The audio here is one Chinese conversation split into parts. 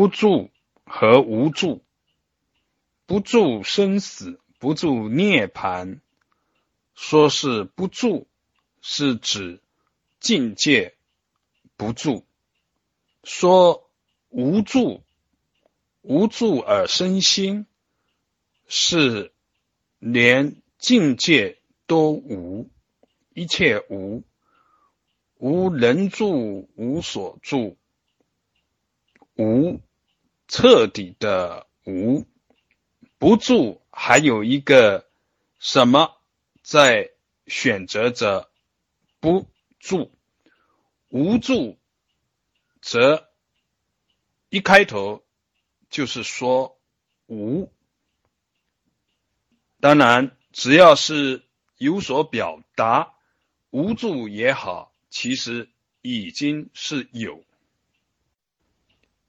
不住和无助，不住生死，不住涅槃。说是不住，是指境界不住；说无住，无住而生心，是连境界都无，一切无，无人住，无所住，无彻底的无。不住还有一个什么？在选择着不住，无助，则一开头就是说无。当然，只要是有所表达，无助也好，其实已经是有，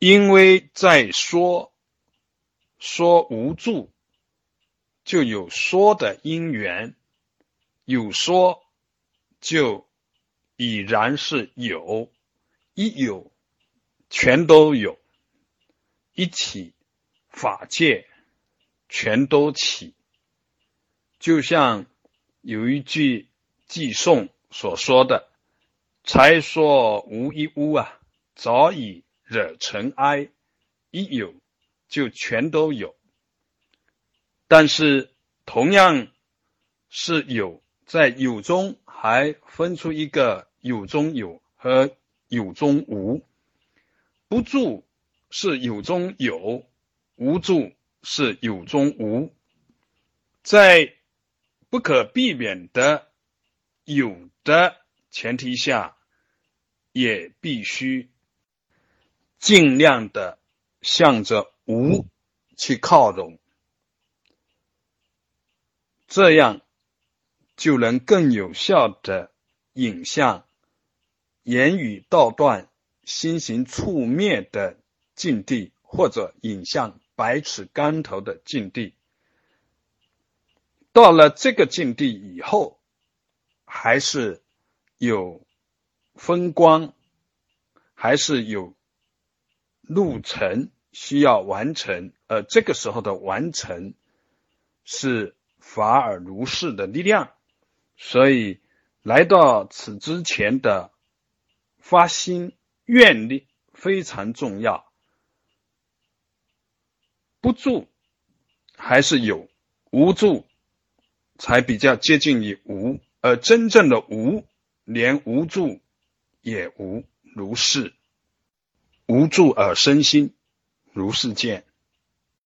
因为在说说无助，就有说的因缘。有说，就已然是有；一有，全都有；一起，法界全都起。就像有一句寄颂所说的：“才说无一物啊，早已惹尘埃。”一有，就全都有。但是同样是有。在有中还分出一个有中有和有中无，不住是有中有，无住是有中无，在不可避免的有的前提下，也必须尽量的向着无去靠拢，这样。就能更有效的引向言语道断、心行触灭的境地，或者引向百尺竿头的境地。到了这个境地以后，还是有风光，还是有路程需要完成，而这个时候的完成是法尔如是的力量。所以，来到此之前的发心愿力非常重要。不住还是有，无住才比较接近于无，而真正的无，连无住也无，如是无助而身心，如是见。